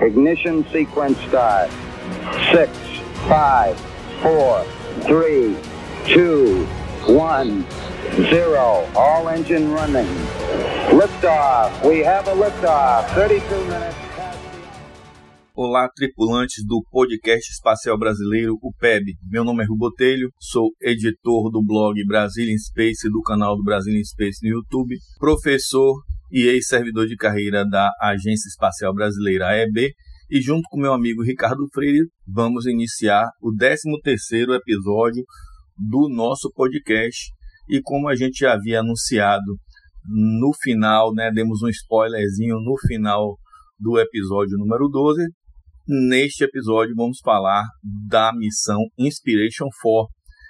Ignition sequence start. Six, five, four, three, two, one, zero. All engine running. Liftoff. We have a liftoff. 32 minutes. Olá, tripulantes do podcast espacial brasileiro, o PEB. Meu nome é Rubotelho, sou editor do blog Brazilian Space do canal do Brazilian Space no YouTube, professor e ex-servidor de carreira da Agência Espacial Brasileira AEB, e junto com meu amigo Ricardo Freire, vamos iniciar o 13º episódio do nosso podcast. E como a gente já havia anunciado no final, né, demos um spoilerzinho no final do episódio número 12, Neste episódio vamos falar da missão Inspiration 4.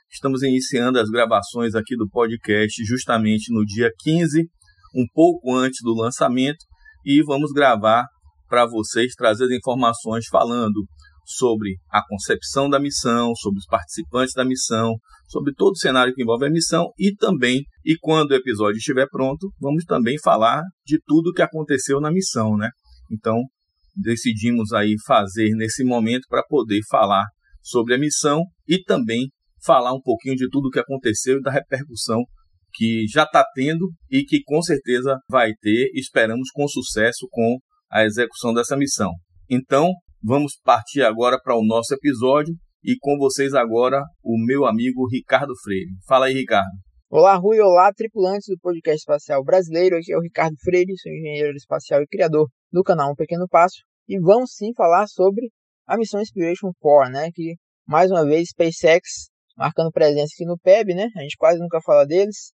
Estamos iniciando as gravações aqui do podcast justamente no dia 15, um pouco antes do lançamento, e vamos gravar para vocês trazer informações falando sobre a concepção da missão, sobre os participantes da missão, sobre todo o cenário que envolve a missão e também, e quando o episódio estiver pronto, vamos também falar de tudo o que aconteceu na missão, né? Então, decidimos aí fazer nesse momento para poder falar sobre a missão e também falar um pouquinho de tudo o que aconteceu e da repercussão que já está tendo e que com certeza vai ter, esperamos com sucesso com a execução dessa missão. Então, vamos partir agora para o nosso episódio e com vocês agora o meu amigo Ricardo Freire. Fala aí, Ricardo. Olá, Rui, olá, tripulantes do podcast espacial brasileiro. Aqui é o Ricardo Freire, sou engenheiro espacial e criador do canal Um Pequeno Passo. E vamos sim falar sobre a missão Inspiration 4, né? Que mais uma vez SpaceX marcando presença aqui no PEB, né? A gente quase nunca fala deles,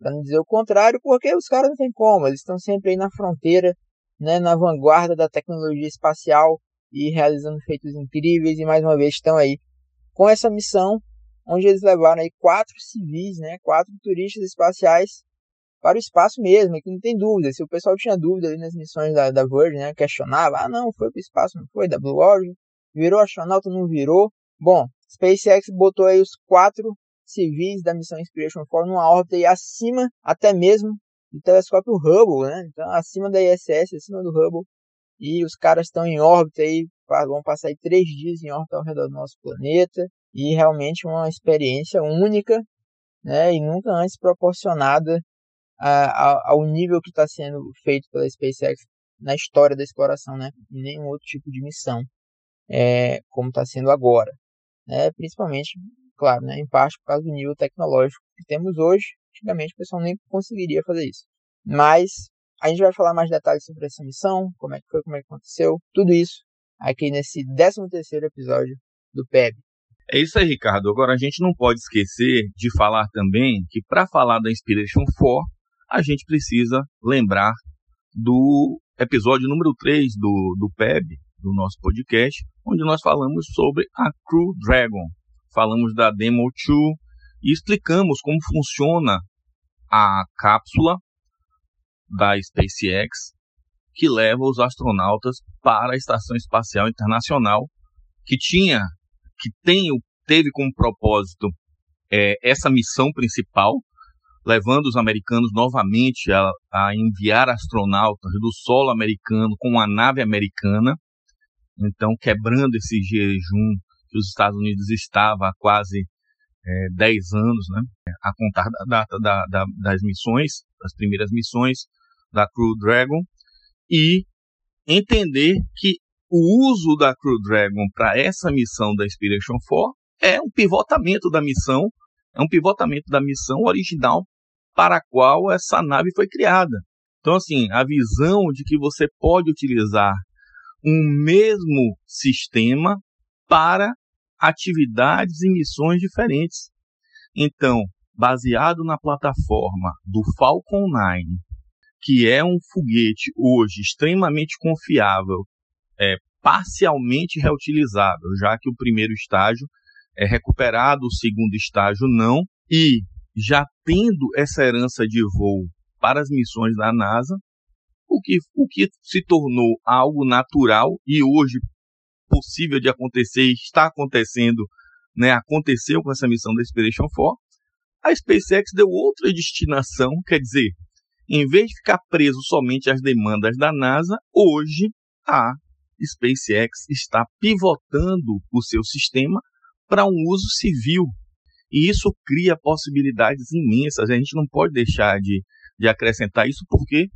para não dizer o contrário, porque os caras não tem como, eles estão sempre aí na fronteira, né? Na vanguarda da tecnologia espacial e realizando feitos incríveis e mais uma vez estão aí com essa missão onde eles levaram aí quatro civis, né? Quatro turistas espaciais para o espaço mesmo, que não tem dúvida. Se o pessoal tinha dúvida ali nas missões da, da Virgin, né, questionava, ah não, foi para o espaço, não foi, da Blue Origin, virou astronauta, não virou. Bom, SpaceX botou aí os quatro civis da missão Inspiration 4 numa órbita aí acima até mesmo do telescópio Hubble, né? Então, acima da ISS, acima do Hubble. E os caras estão em órbita aí, vão passar aí três dias em órbita ao redor do nosso planeta. E realmente uma experiência única, né? E nunca antes proporcionada ao nível que está sendo feito pela SpaceX na história da exploração, né? E nenhum outro tipo de missão, é, como está sendo agora. Né? Principalmente, claro, né? em parte por causa do nível tecnológico que temos hoje. Antigamente o pessoal nem conseguiria fazer isso. Mas a gente vai falar mais detalhes sobre essa missão, como é que foi, como é que aconteceu, tudo isso aqui nesse 13 terceiro episódio do PEB. É isso aí, Ricardo. Agora a gente não pode esquecer de falar também que para falar da Inspiration 4, a gente precisa lembrar do episódio número 3 do, do PEB, do nosso podcast, onde nós falamos sobre a Crew Dragon. Falamos da Demo 2 e explicamos como funciona a cápsula da SpaceX que leva os astronautas para a Estação Espacial Internacional, que tinha, que tem, teve como propósito é, essa missão principal, levando os americanos novamente a, a enviar astronautas do solo americano com a nave americana, então quebrando esse jejum que os Estados Unidos estava há quase é, 10 anos, né, a contar da data da, da, das missões, das primeiras missões da Crew Dragon, e entender que o uso da Crew Dragon para essa missão da Inspiration 4 é um pivotamento da missão é um pivotamento da missão original para a qual essa nave foi criada. Então, assim, a visão de que você pode utilizar um mesmo sistema para atividades e missões diferentes. Então, baseado na plataforma do Falcon 9, que é um foguete hoje extremamente confiável, é, parcialmente reutilizável, já que o primeiro estágio é recuperado, o segundo estágio não, e já tendo essa herança de voo para as missões da NASA, o que, o que se tornou algo natural e hoje possível de acontecer e está acontecendo, né, aconteceu com essa missão da Inspiration 4, a SpaceX deu outra destinação, quer dizer, em vez de ficar preso somente às demandas da NASA, hoje a SpaceX está pivotando o seu sistema para um uso civil. E isso cria possibilidades imensas. A gente não pode deixar de, de acrescentar isso, por quê?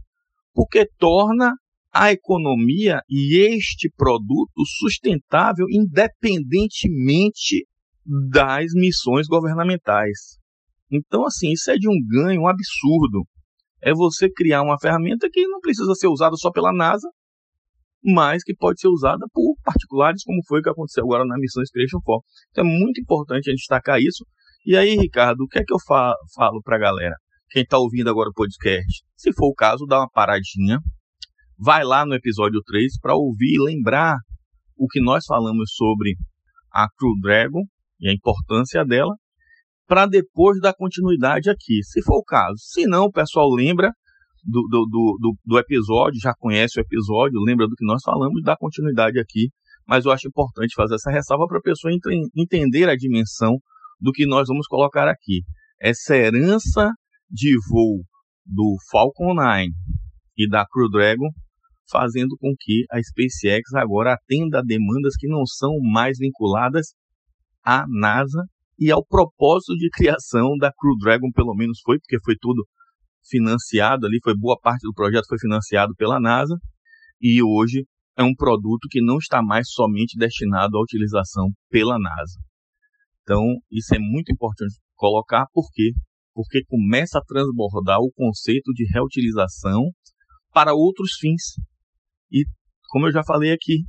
Porque torna a economia e este produto sustentável independentemente das missões governamentais. Então, assim, isso é de um ganho absurdo. É você criar uma ferramenta que não precisa ser usada só pela NASA, mas que pode ser usada por particulares, como foi o que aconteceu agora na missão Inspiration 4. Então é muito importante a gente destacar isso. E aí, Ricardo, o que é que eu fa falo para a galera? Quem está ouvindo agora o podcast, se for o caso, dá uma paradinha, vai lá no episódio 3 para ouvir e lembrar o que nós falamos sobre a Crew Dragon e a importância dela, para depois dar continuidade aqui, se for o caso. Se não, o pessoal lembra do, do, do, do, episódio, já conhece o episódio, lembra do que nós falamos, dá continuidade aqui. Mas eu acho importante fazer essa ressalva para a pessoa entender a dimensão do que nós vamos colocar aqui. Essa herança de voo do Falcon 9 e da Crew Dragon fazendo com que a SpaceX agora atenda a demandas que não são mais vinculadas à NASA e ao propósito de criação da Crew Dragon, pelo menos foi, porque foi tudo financiado ali, foi boa parte do projeto foi financiado pela NASA e hoje é um produto que não está mais somente destinado à utilização pela NASA. Então, isso é muito importante colocar, por quê? Porque começa a transbordar o conceito de reutilização para outros fins. E, como eu já falei aqui,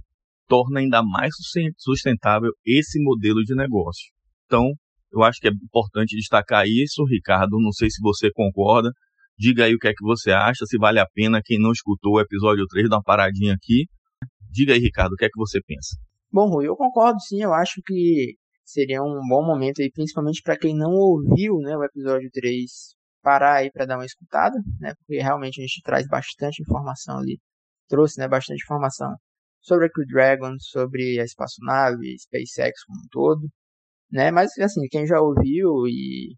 torna ainda mais sustentável esse modelo de negócio. Então, eu acho que é importante destacar isso, Ricardo. Não sei se você concorda. Diga aí o que é que você acha, se vale a pena. Quem não escutou o episódio 3, dá uma paradinha aqui. Diga aí, Ricardo, o que é que você pensa? Bom, Rui, eu concordo sim. Eu acho que seria um bom momento aí, principalmente para quem não ouviu né, o episódio 3, parar aí para dar uma escutada, né? Porque realmente a gente traz bastante informação ali. Trouxe né, bastante informação sobre a Crew Dragon, sobre a espaçonave, SpaceX como um todo, né? Mas assim, quem já ouviu e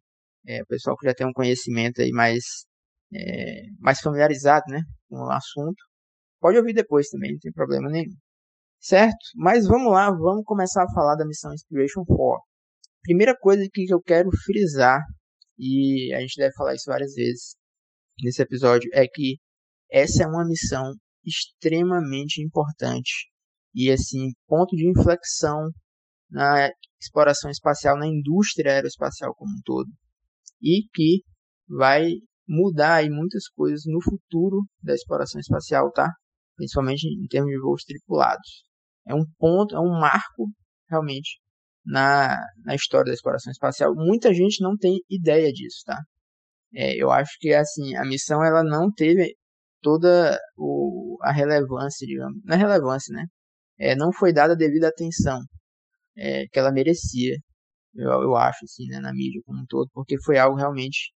é, o pessoal que já tem um conhecimento aí mais é, mais familiarizado, né, com o assunto, pode ouvir depois também, não tem problema nenhum. Certo? Mas vamos lá, vamos começar a falar da missão Inspiration 4. Primeira coisa que eu quero frisar, e a gente deve falar isso várias vezes nesse episódio, é que essa é uma missão extremamente importante e assim ponto de inflexão na exploração espacial, na indústria aeroespacial como um todo, e que vai mudar aí muitas coisas no futuro da exploração espacial, tá? Principalmente em termos de voos tripulados. É um ponto, é um marco realmente na, na história da exploração espacial. Muita gente não tem ideia disso, tá? É, eu acho que assim a missão ela não teve toda o, a relevância, digamos, não é relevância, né? É, não foi dada a devida atenção é, que ela merecia, eu, eu acho, assim, né, na mídia como um todo, porque foi algo realmente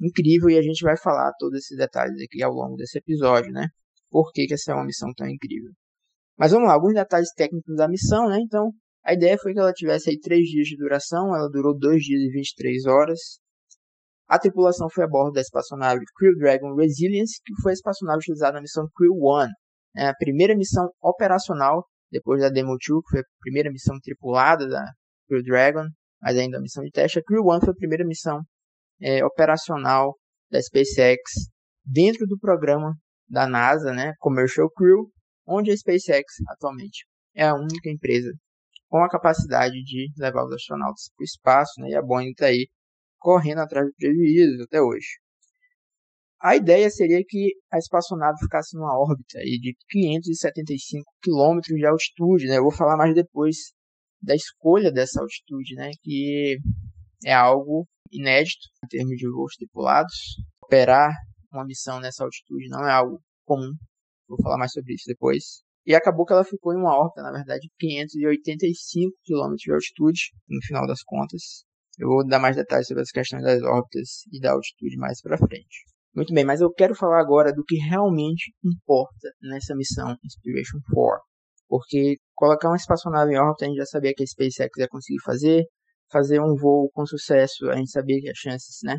incrível e a gente vai falar todos esses detalhes aqui ao longo desse episódio, né? Por que, que essa é uma missão tão incrível. Mas vamos lá, alguns detalhes técnicos da missão, né? Então, a ideia foi que ela tivesse aí 3 dias de duração, ela durou 2 dias e 23 horas. A tripulação foi a bordo da espaçonave Crew Dragon Resilience, que foi a espaçonave utilizada na missão Crew One, né? a primeira missão operacional depois da Demo 2, que foi a primeira missão tripulada da Crew Dragon, mas ainda a missão de teste. A Crew One foi a primeira missão é, operacional da SpaceX dentro do programa da NASA, né, Commercial Crew, onde a SpaceX atualmente é a única empresa com a capacidade de levar os astronautas para o espaço, né, e a Boeing está aí correndo atrás de prejuízos até hoje. A ideia seria que a espaçonave ficasse numa órbita de 575 km de altitude, né? Eu vou falar mais depois da escolha dessa altitude, né? Que é algo inédito em termos de voos tripulados. Operar uma missão nessa altitude não é algo comum. Vou falar mais sobre isso depois. E acabou que ela ficou em uma órbita, na verdade, de 585 km de altitude, no final das contas. Eu vou dar mais detalhes sobre as questões das órbitas e da altitude mais para frente. Muito bem, mas eu quero falar agora do que realmente importa nessa missão Inspiration 4. Porque colocar uma espaçonave em órbita a gente já sabia que a SpaceX ia conseguir fazer, fazer um voo com sucesso, a gente sabia que as chances, né,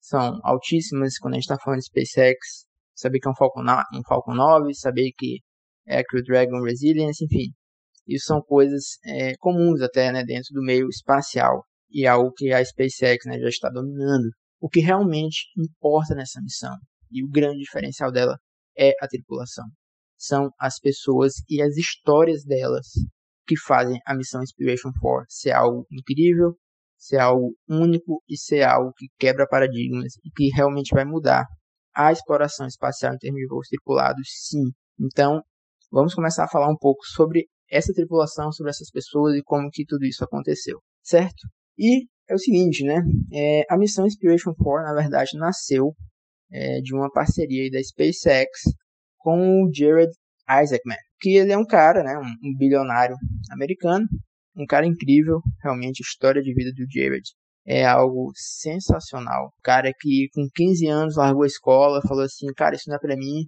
são altíssimas quando a gente está falando de SpaceX, saber que é um Falcon, um Falcon 9, saber que é Crew Dragon Resilience, enfim. Isso são coisas é, comuns até né, dentro do meio espacial e é algo que a SpaceX né, já está dominando. O que realmente importa nessa missão e o grande diferencial dela é a tripulação. São as pessoas e as histórias delas que fazem a missão Inspiration 4 ser algo incrível, ser algo único e ser algo que quebra paradigmas e que realmente vai mudar a exploração espacial em termos de voos tripulados, sim. Então, vamos começar a falar um pouco sobre essa tripulação, sobre essas pessoas e como que tudo isso aconteceu, certo? E é o seguinte, né? É, a missão Inspiration 4, na verdade, nasceu é, de uma parceria da SpaceX com o Jared Isaacman, que ele é um cara, né, um, um bilionário americano, um cara incrível, realmente a história de vida do Jared é algo sensacional. O cara que com 15 anos largou a escola, falou assim, cara, isso não é para mim.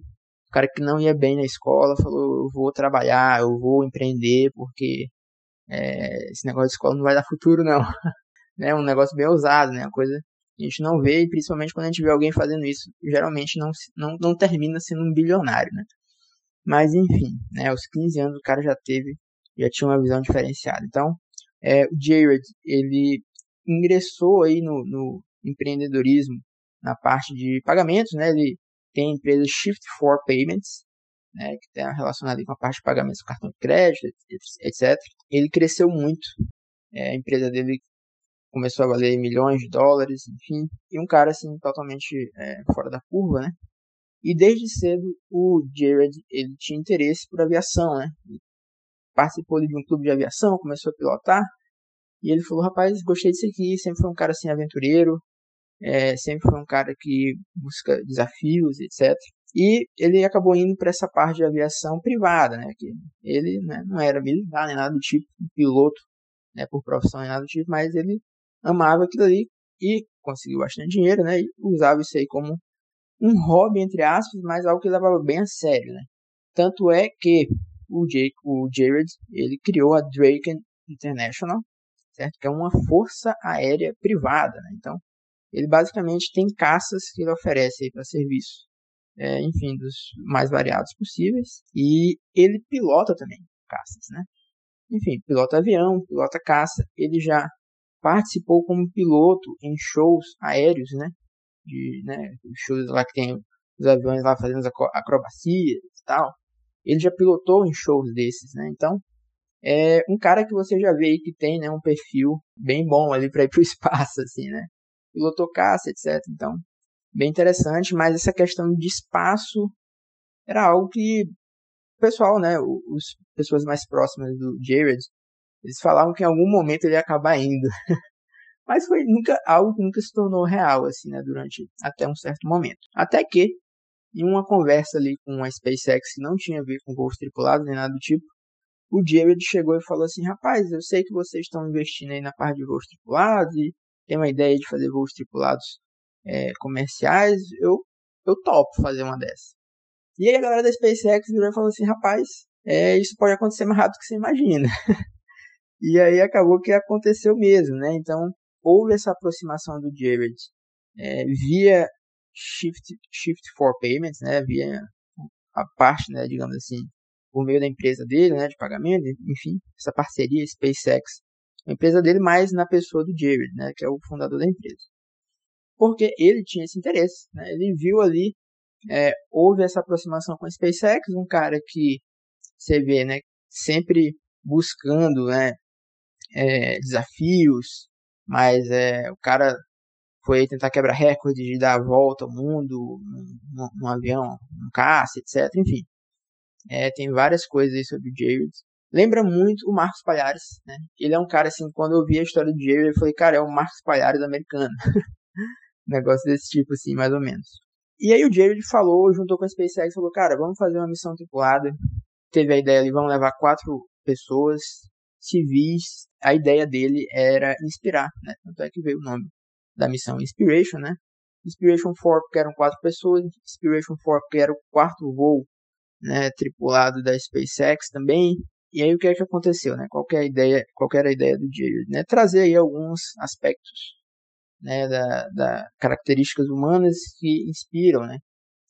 O cara que não ia bem na escola falou, eu vou trabalhar, eu vou empreender, porque é, esse negócio de escola não vai dar futuro não. né, um negócio bem ousado, né, uma coisa a gente não vê, e principalmente quando a gente vê alguém fazendo isso, geralmente não, não, não termina sendo um bilionário, né. Mas enfim, né, aos 15 anos o cara já teve, já tinha uma visão diferenciada. Então, é, o Jared, ele ingressou aí no, no empreendedorismo na parte de pagamentos, né? Ele tem a empresa Shift for Payments, né, que tem relacionado com a parte de pagamentos do cartão de crédito, etc. Ele cresceu muito, é, a empresa dele começou a valer milhões de dólares, enfim, e um cara assim totalmente é, fora da curva, né? E desde cedo o Jared ele tinha interesse por aviação, né? Participou de um clube de aviação, começou a pilotar e ele falou, rapaz, gostei disso aqui, sempre foi um cara assim aventureiro, é, sempre foi um cara que busca desafios, etc. E ele acabou indo para essa parte de aviação privada, né? Que ele né, não era militar nem nada do tipo, piloto, né, por profissão nem nada do tipo, mas ele amava aquilo ali e conseguiu bastante dinheiro, né? E usava isso aí como um hobby, entre aspas, mas algo que levava bem a sério, né? Tanto é que o, Jake, o Jared, ele criou a Drake International, certo? Que é uma força aérea privada, né? Então, ele basicamente tem caças que ele oferece para serviço, é, enfim, dos mais variados possíveis. E ele pilota também caças, né? Enfim, pilota avião, pilota caça. Ele já participou como piloto em shows aéreos, né? De, né, shows lá que tem os aviões lá fazendo acrobacias e tal. Ele já pilotou em shows desses, né? Então, é um cara que você já vê aí que tem, né, um perfil bem bom ali para ir pro espaço, assim, né? Pilotou caça, etc. Então, bem interessante, mas essa questão de espaço era algo que o pessoal, né, os pessoas mais próximas do Jared, eles falavam que em algum momento ele ia acabar indo. mas foi nunca algo que nunca se tornou real assim, né, durante até um certo momento. Até que em uma conversa ali com a SpaceX que não tinha a ver com voos tripulados nem nada do tipo, o Jared chegou e falou assim: Rapaz, eu sei que vocês estão investindo aí na parte de voos tripulados e tem uma ideia de fazer voos tripulados é, comerciais, eu, eu topo fazer uma dessas. E aí a galera da SpaceX virou e falou assim: Rapaz, é, isso pode acontecer mais rápido do que você imagina. e aí acabou que aconteceu mesmo, né? Então houve essa aproximação do Jared é, via Shift, Shift for Payments, né? Via a parte, né, digamos assim, por meio da empresa dele, né, de pagamento, enfim, essa parceria SpaceX, a empresa dele, mais na pessoa do Jared, né, que é o fundador da empresa. Porque ele tinha esse interesse, né, ele viu ali, é, houve essa aproximação com a SpaceX, um cara que você vê, né, sempre buscando, né, é, desafios, mas é, o cara foi tentar quebrar recordes de dar a volta ao mundo num, avião, num caça, etc. Enfim, é, tem várias coisas aí sobre o Jared. Lembra muito o Marcos Palhares, né? Ele é um cara assim, quando eu vi a história do Jared, eu falei, cara, é o Marcos Palhares americano. negócio desse tipo assim, mais ou menos. E aí o Jared falou, juntou com a SpaceX, falou, cara, vamos fazer uma missão tripulada. Teve a ideia ali, vamos levar quatro pessoas civis. A ideia dele era inspirar, né? Tanto é que veio o nome da missão Inspiration, né? Inspiration 4 porque eram quatro pessoas, Inspiration 4 porque era o quarto voo né, tripulado da SpaceX também. E aí o que é que aconteceu, né? Qual é a ideia, qual era a ideia do Jared, né? Trazer aí alguns aspectos, né, da, da características humanas que inspiram, né?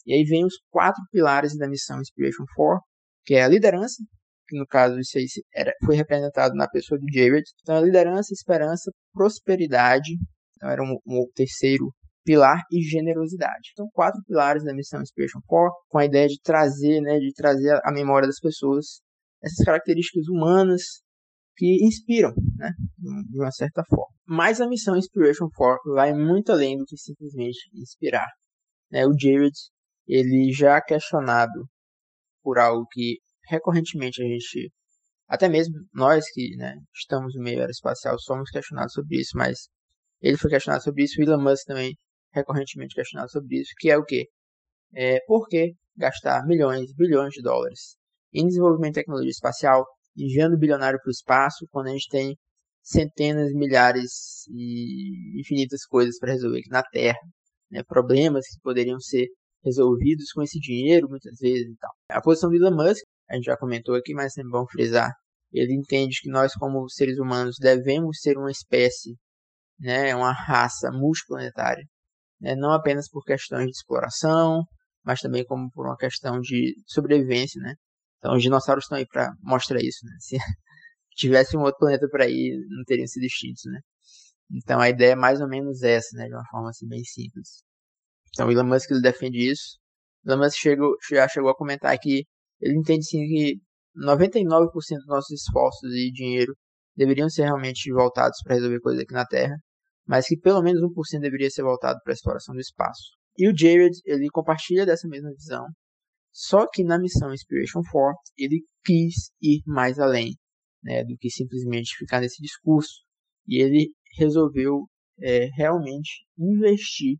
E aí vem os quatro pilares da missão Inspiration 4, que é a liderança, que no caso isso aí era, foi representado na pessoa do Jared. Então, a liderança, esperança, prosperidade, então era um, um terceiro pilar e generosidade. Então, quatro pilares da missão Inspiration 4, com a ideia de trazer, né, de trazer a memória das pessoas essas características humanas que inspiram, né, de uma certa forma. Mas a missão Inspiration 4 vai muito além do que simplesmente inspirar. Né? O Jared, ele já é questionado por algo que recorrentemente a gente, até mesmo nós que né, estamos no meio aeroespacial, somos questionados sobre isso, mas ele foi questionado sobre isso, o Elon Musk também recorrentemente questionado sobre isso, que é o que? É, por que gastar milhões, bilhões de dólares em desenvolvimento de tecnologia espacial, enviando bilionário para o espaço, quando a gente tem centenas, milhares e infinitas coisas para resolver aqui na Terra, né? problemas que poderiam ser resolvidos com esse dinheiro muitas vezes e tal. A posição do Elon Musk, a gente já comentou aqui, mas sempre bom frisar, ele entende que nós como seres humanos devemos ser uma espécie, né, uma raça multiplanetária, né, não apenas por questões de exploração, mas também como por uma questão de sobrevivência, né? Então os dinossauros estão aí para mostrar isso, né? Se tivesse um outro planeta para ir, não teriam sido extintos, né? Então a ideia é mais ou menos essa, né? De uma forma assim bem simples. Então o Elon Musk ele defende isso. O Elon Musk chegou, já chegou a comentar que ele entende sim que 99% dos nossos esforços e dinheiro deveriam ser realmente voltados para resolver coisas aqui na Terra, mas que pelo menos 1% deveria ser voltado para a exploração do espaço. E o Jared, ele compartilha dessa mesma visão, só que na missão Inspiration 4, ele quis ir mais além né, do que simplesmente ficar nesse discurso. E ele resolveu é, realmente investir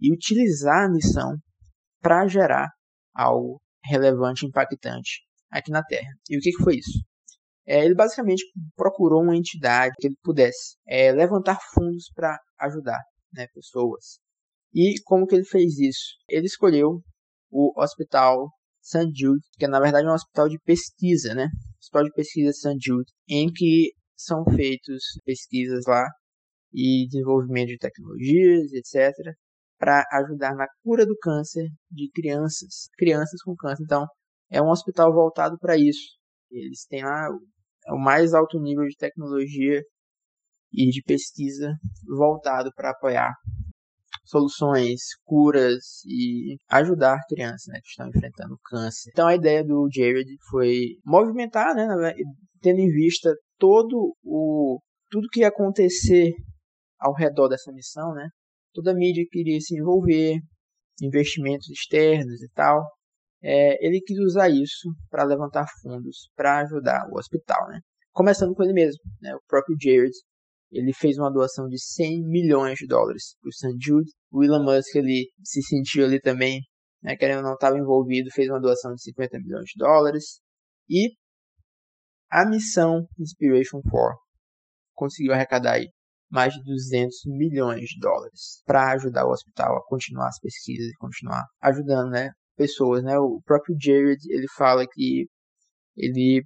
e utilizar a missão para gerar algo relevante e impactante aqui na Terra. E o que, que foi isso? É, ele basicamente procurou uma entidade que ele pudesse é, levantar fundos para ajudar né, pessoas. E como que ele fez isso? Ele escolheu o Hospital St. Jude, que é na verdade um hospital de pesquisa, né? Hospital de pesquisa St. Jude, em que são feitos pesquisas lá e desenvolvimento de tecnologias, etc, para ajudar na cura do câncer de crianças, crianças com câncer. Então, é um hospital voltado para isso. Eles têm lá o mais alto nível de tecnologia e de pesquisa voltado para apoiar soluções, curas e ajudar crianças né, que estão enfrentando câncer. Então a ideia do Jared foi movimentar, né, tendo em vista todo o tudo que ia acontecer ao redor dessa missão, né? Toda a mídia queria se envolver, investimentos externos e tal. É, ele quis usar isso para levantar fundos para ajudar o hospital, né? Começando com ele mesmo, né? O próprio Jared ele fez uma doação de 100 milhões de dólares para o St. Jude. O Elon Musk ele se sentiu ali também, né, querendo ou não estava envolvido, fez uma doação de 50 milhões de dólares. E a missão Inspiration 4 conseguiu arrecadar aí mais de 200 milhões de dólares para ajudar o hospital a continuar as pesquisas e continuar ajudando, né, pessoas, né? O próprio Jared, ele fala que ele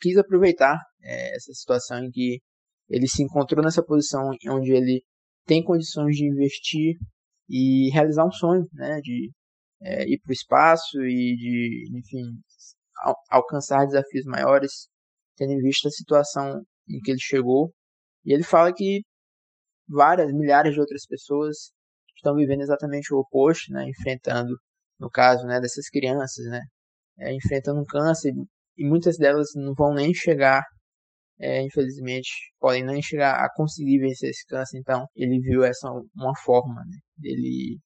quis aproveitar é, essa situação em que ele se encontrou nessa posição onde ele tem condições de investir e realizar um sonho, né, de é, ir para o espaço e de, enfim, al alcançar desafios maiores, tendo em vista a situação em que ele chegou. E ele fala que várias, milhares de outras pessoas estão vivendo exatamente o oposto, né, enfrentando, no caso, né, dessas crianças, né, é, enfrentando um câncer e muitas delas não vão nem chegar é, infelizmente, podem não chegar a conseguir vencer esse câncer. Então, ele viu essa uma forma né, dele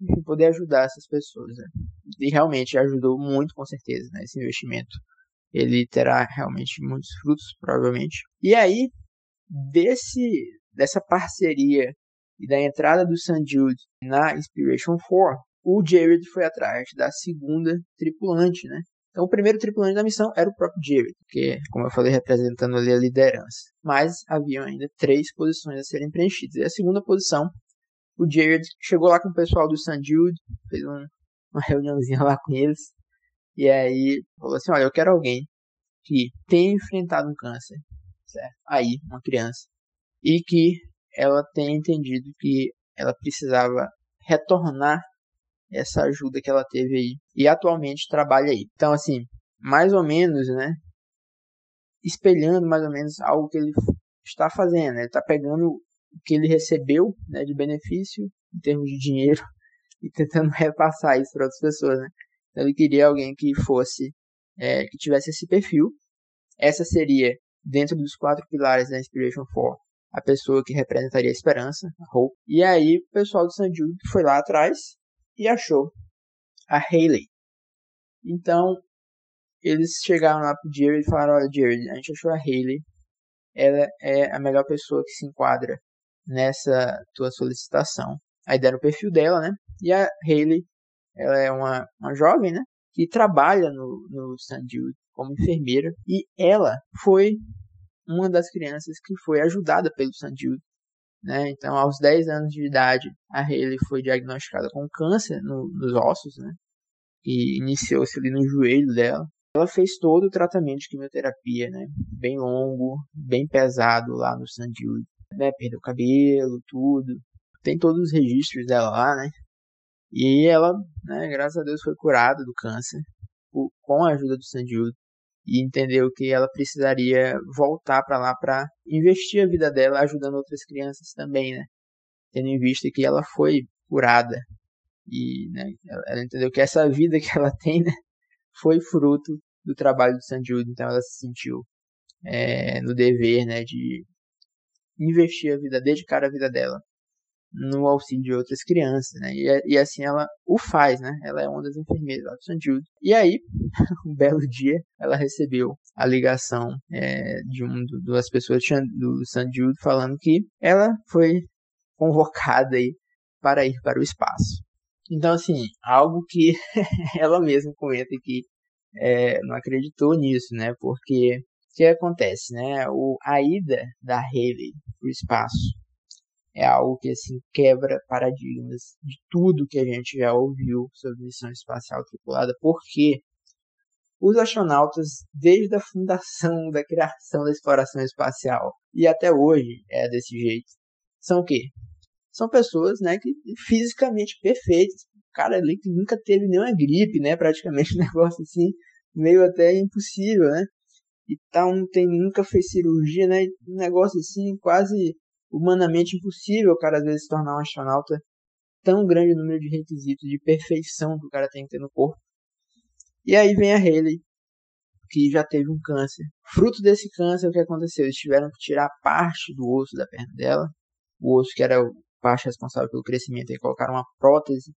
enfim, poder ajudar essas pessoas. Né? E realmente ajudou muito, com certeza, né, esse investimento. Ele terá realmente muitos frutos, provavelmente. E aí, desse, dessa parceria e da entrada do St. Jude na Inspiration 4, o Jared foi atrás da segunda tripulante, né? Então, o primeiro tripulante da missão era o próprio Jared, que, como eu falei, representando ali a liderança. Mas haviam ainda três posições a serem preenchidas. E a segunda posição, o Jared chegou lá com o pessoal do St. Jude, fez um, uma reuniãozinha lá com eles, e aí falou assim: Olha, eu quero alguém que tenha enfrentado um câncer, certo? Aí, uma criança, e que ela tenha entendido que ela precisava retornar essa ajuda que ela teve aí e atualmente trabalha aí. Então, assim, mais ou menos, né, espelhando mais ou menos algo que ele está fazendo. Ele está pegando o que ele recebeu né, de benefício em termos de dinheiro e tentando repassar isso para outras pessoas. Né? Então ele queria alguém que fosse, é, que tivesse esse perfil. Essa seria, dentro dos quatro pilares da Inspiration 4, a pessoa que representaria a esperança, a hope. E aí o pessoal do San Jude foi lá atrás e achou a Hayley. Então, eles chegaram lá pro Jared e falaram, olha Jared, a gente achou a Hayley, ela é a melhor pessoa que se enquadra nessa tua solicitação. Aí deram o perfil dela, né? E a Hayley, ela é uma, uma jovem, né? Que trabalha no, no St. Como enfermeira. E ela foi uma das crianças que foi ajudada pelo St. Né? Então, aos 10 anos de idade, a Hayley foi diagnosticada com câncer no, nos ossos, né? E iniciou-se ali no joelho dela. Ela fez todo o tratamento de quimioterapia, né? Bem longo, bem pesado lá no St. Jude. Né? Perdeu o cabelo, tudo. Tem todos os registros dela lá, né? E ela, né, graças a Deus, foi curada do câncer com a ajuda do St. Jude e entendeu que ela precisaria voltar para lá para investir a vida dela ajudando outras crianças também, né? Tendo em vista que ela foi curada e né, ela entendeu que essa vida que ela tem né, foi fruto do trabalho do St. Jude, então ela se sentiu é, no dever né, de investir a vida, dedicar a vida dela no auxílio de outras crianças, né? E, e, assim ela o faz, né? Ela é uma das enfermeiras lá do St. Jude. E aí, um belo dia, ela recebeu a ligação é, de uma das pessoas do St. Jude falando que ela foi convocada aí para ir para o espaço. Então, assim, algo que ela mesma comenta que é, não acreditou nisso, né? Porque o que acontece, né? O, a ida da Haley para o espaço é algo que assim quebra paradigmas de tudo que a gente já ouviu sobre missão espacial tripulada, porque os astronautas, desde a fundação da criação da exploração espacial e até hoje é desse jeito, são o quê? São pessoas, né, que fisicamente perfeitas. O cara ali que nunca teve nenhuma gripe, né, praticamente um negócio assim, meio até impossível, né? E tal, não tem, nunca fez cirurgia, né? Um negócio assim, quase humanamente impossível o cara às vezes se tornar um astronauta tão grande número de requisitos de perfeição que o cara tem que ter no corpo. E aí vem a Haley, que já teve um câncer. Fruto desse câncer, o que aconteceu? Eles tiveram que tirar parte do osso da perna dela, o osso que era a parte responsável pelo crescimento, e colocaram uma prótese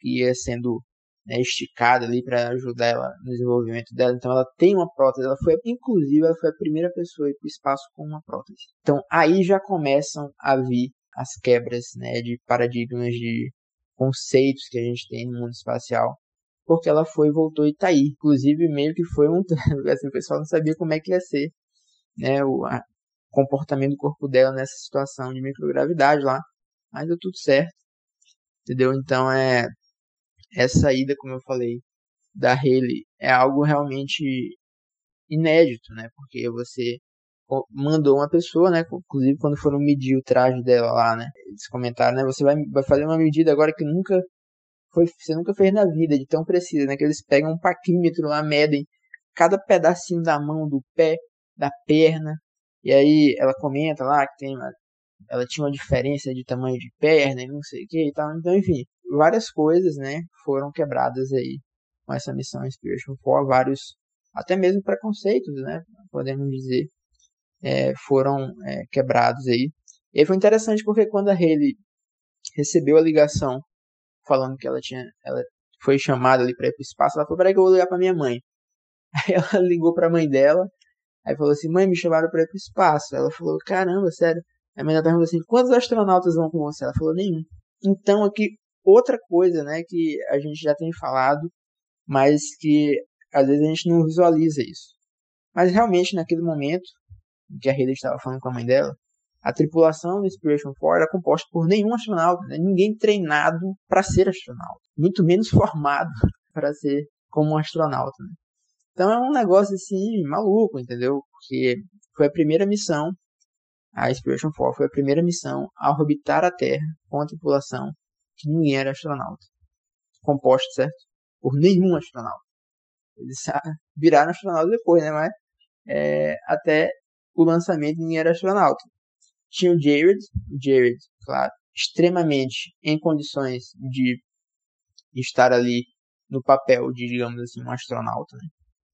que ia sendo né, esticada ali para ajudar ela no desenvolvimento dela. Então ela tem uma prótese, ela foi inclusive ela foi a primeira pessoa a ir para o espaço com uma prótese. Então aí já começam a vir as quebras né, de paradigmas de conceitos que a gente tem no mundo espacial. Porque ela foi voltou e tá aí. Inclusive, meio que foi um. Assim, o pessoal não sabia como é que ia ser né, o comportamento do corpo dela nessa situação de microgravidade lá. Mas deu tudo certo. Entendeu? Então é essa ida, como eu falei, da Haley é algo realmente inédito, né? Porque você mandou uma pessoa, né? Inclusive quando foram medir o traje dela lá, né? Eles comentaram, né? Você vai, vai fazer uma medida agora que nunca foi, você nunca fez na vida, de tão precisa, né? Que eles pegam um paquímetro lá, medem cada pedacinho da mão, do pé, da perna. E aí ela comenta lá que tem uma, ela tinha uma diferença de tamanho de perna e não sei o que e tal. Então, enfim, várias coisas, né, foram quebradas aí com essa missão Inspiration 4, vários, até mesmo preconceitos, né, podemos dizer, é, foram é, quebrados aí. E foi interessante porque quando a Haley recebeu a ligação falando que ela tinha, ela foi chamada ali para ir para o espaço, ela falou, peraí que eu vou ligar para minha mãe. Aí ela ligou para a mãe dela, aí falou assim, mãe, me chamaram para ir para o espaço. Ela falou, caramba, sério. Aí a mãe dela perguntou assim, quantos astronautas vão com você? Ela falou, nenhum. Então aqui outra coisa, né, que a gente já tem falado, mas que às vezes a gente não visualiza isso. Mas realmente naquele momento em que a Haley estava falando com a mãe dela, a tripulação do Inspiration 4 era composta por nenhum astronauta, né? ninguém treinado para ser astronauta, muito menos formado para ser como um astronauta. Né? Então é um negócio assim maluco, entendeu? Porque foi a primeira missão, a Inspiration 4 foi a primeira missão a orbitar a Terra com a tripulação que ninguém era astronauta. Composto, certo? Por nenhum astronauta. Eles viraram astronauta depois, né? Mas é, até o lançamento ninguém era astronauta. Tinha o Jared, Jared, claro, extremamente em condições de estar ali no papel de, digamos assim, um astronauta, né?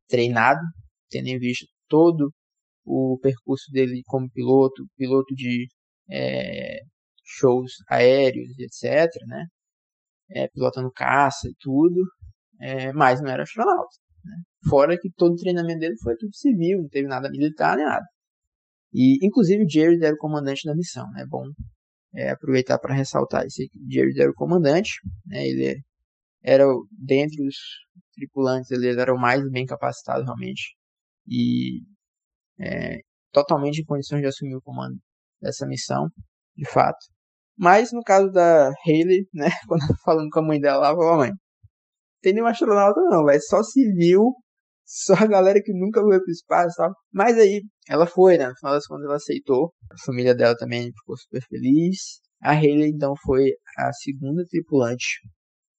treinado, tendo em vista todo o percurso dele como piloto, piloto de é, shows aéreos, etc., né? É, pilotando caça e tudo, é, mas não era astronauta. Né? Fora que todo o treinamento dele foi tudo civil, não teve nada militar nem nada. E, inclusive, Jared era o comandante da missão, né? Bom é, aproveitar para ressaltar isso aqui. Jared era o comandante, né? Ele era, dentre os tripulantes, ele era o mais bem capacitado realmente. E é, totalmente em condições de assumir o comando dessa missão, de fato. Mas no caso da Hayley, né, quando eu falando com a mãe dela lá, falou, mãe, tem nenhum astronauta não, é só civil, só a galera que nunca foi pro espaço, sabe? Mas aí, ela foi, né, no final das contas ela aceitou, a família dela também ficou super feliz. A Hayley, então, foi a segunda tripulante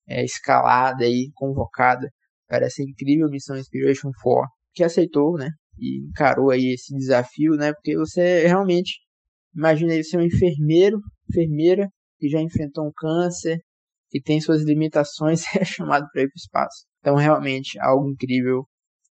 é, escalada e convocada para essa incrível missão Inspiration 4, que aceitou, né, e encarou aí esse desafio, né? Porque você realmente imagina ele ser um enfermeiro, enfermeira que já enfrentou um câncer, que tem suas limitações e é chamado para ir para o espaço. Então, realmente, algo incrível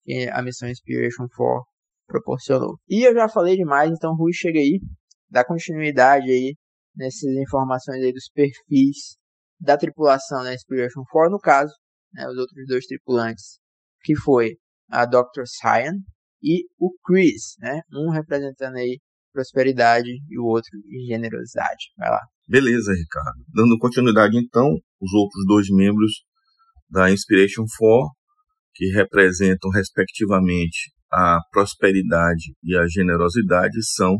que a missão Inspiration 4 proporcionou. E eu já falei demais, então Rui chega aí, dá continuidade aí nessas informações aí dos perfis da tripulação da Inspiration 4, no caso, né, os outros dois tripulantes, que foi a Dr. Cyan, e o Chris, né? Um representando aí prosperidade e o outro generosidade. Vai lá. Beleza, Ricardo. Dando continuidade então, os outros dois membros da Inspiration 4, que representam respectivamente a prosperidade e a generosidade, são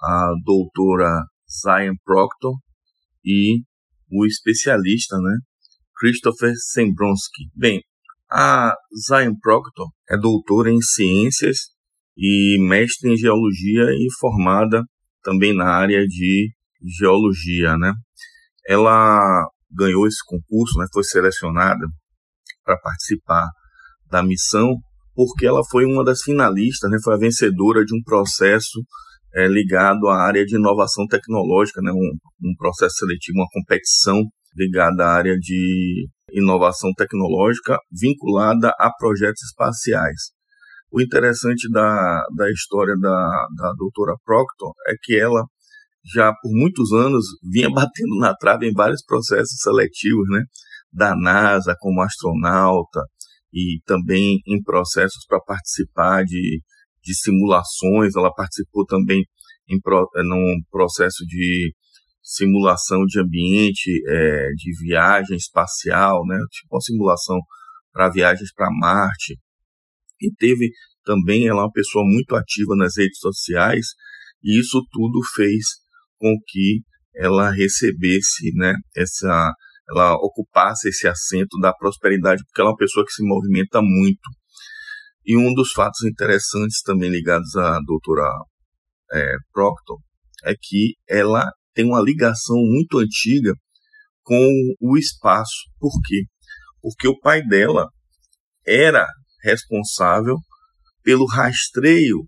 a doutora Zion Proctor e o especialista, né, Christopher Sembronsky. Bem, a Zion Proctor é doutora em ciências e mestre em geologia e formada também na área de geologia, né? Ela ganhou esse concurso, né? Foi selecionada para participar da missão porque ela foi uma das finalistas, né? Foi a vencedora de um processo é, ligado à área de inovação tecnológica, né? Um, um processo seletivo, uma competição ligada à área de inovação tecnológica vinculada a projetos espaciais. O interessante da, da história da, da doutora Proctor é que ela já por muitos anos vinha batendo na trave em vários processos seletivos, né? Da NASA como astronauta e também em processos para participar de, de simulações. Ela participou também em pro, num processo de simulação de ambiente, é, de viagem espacial, né? tipo uma simulação para viagens para Marte. E teve também, ela é uma pessoa muito ativa nas redes sociais, e isso tudo fez com que ela recebesse, né, essa, ela ocupasse esse assento da prosperidade, porque ela é uma pessoa que se movimenta muito. E um dos fatos interessantes também ligados à doutora é, Proctor é que ela tem uma ligação muito antiga com o espaço. Por quê? Porque o pai dela era responsável pelo rastreio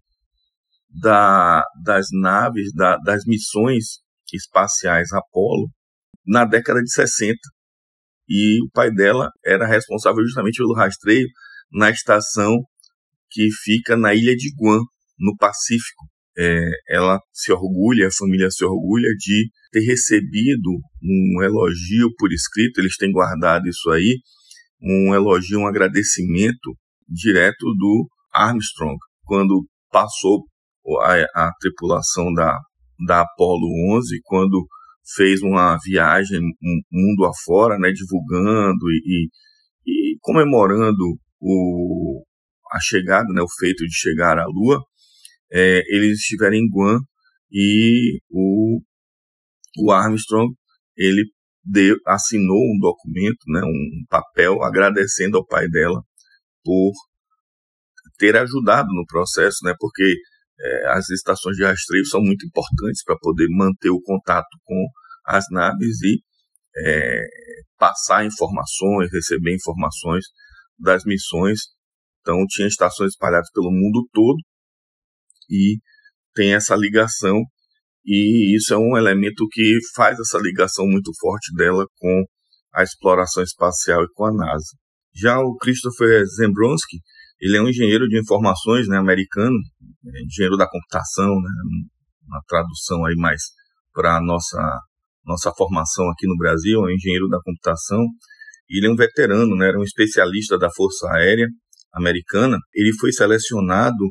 da, das naves, da, das missões espaciais Apolo na década de 60. E o pai dela era responsável justamente pelo rastreio na estação que fica na ilha de Guam, no Pacífico é, ela se orgulha, a família se orgulha de ter recebido um elogio por escrito, eles têm guardado isso aí, um elogio, um agradecimento direto do Armstrong, quando passou a, a tripulação da, da Apollo 11, quando fez uma viagem mundo afora, né, divulgando e, e, e comemorando o, a chegada, né, o feito de chegar à Lua, é, eles estiveram em Guam e o, o Armstrong ele deu, assinou um documento, né, um papel agradecendo ao pai dela por ter ajudado no processo, né, porque é, as estações de rastreio são muito importantes para poder manter o contato com as naves e é, passar informações, receber informações das missões Então tinha estações espalhadas pelo mundo todo e tem essa ligação e isso é um elemento que faz essa ligação muito forte dela com a exploração espacial e com a NASA. Já o Christopher Zembronsky, ele é um engenheiro de informações, né, americano, engenheiro da computação, né, uma tradução aí mais para a nossa, nossa formação aqui no Brasil, é um engenheiro da computação, ele é um veterano, né, era um especialista da Força Aérea Americana. Ele foi selecionado,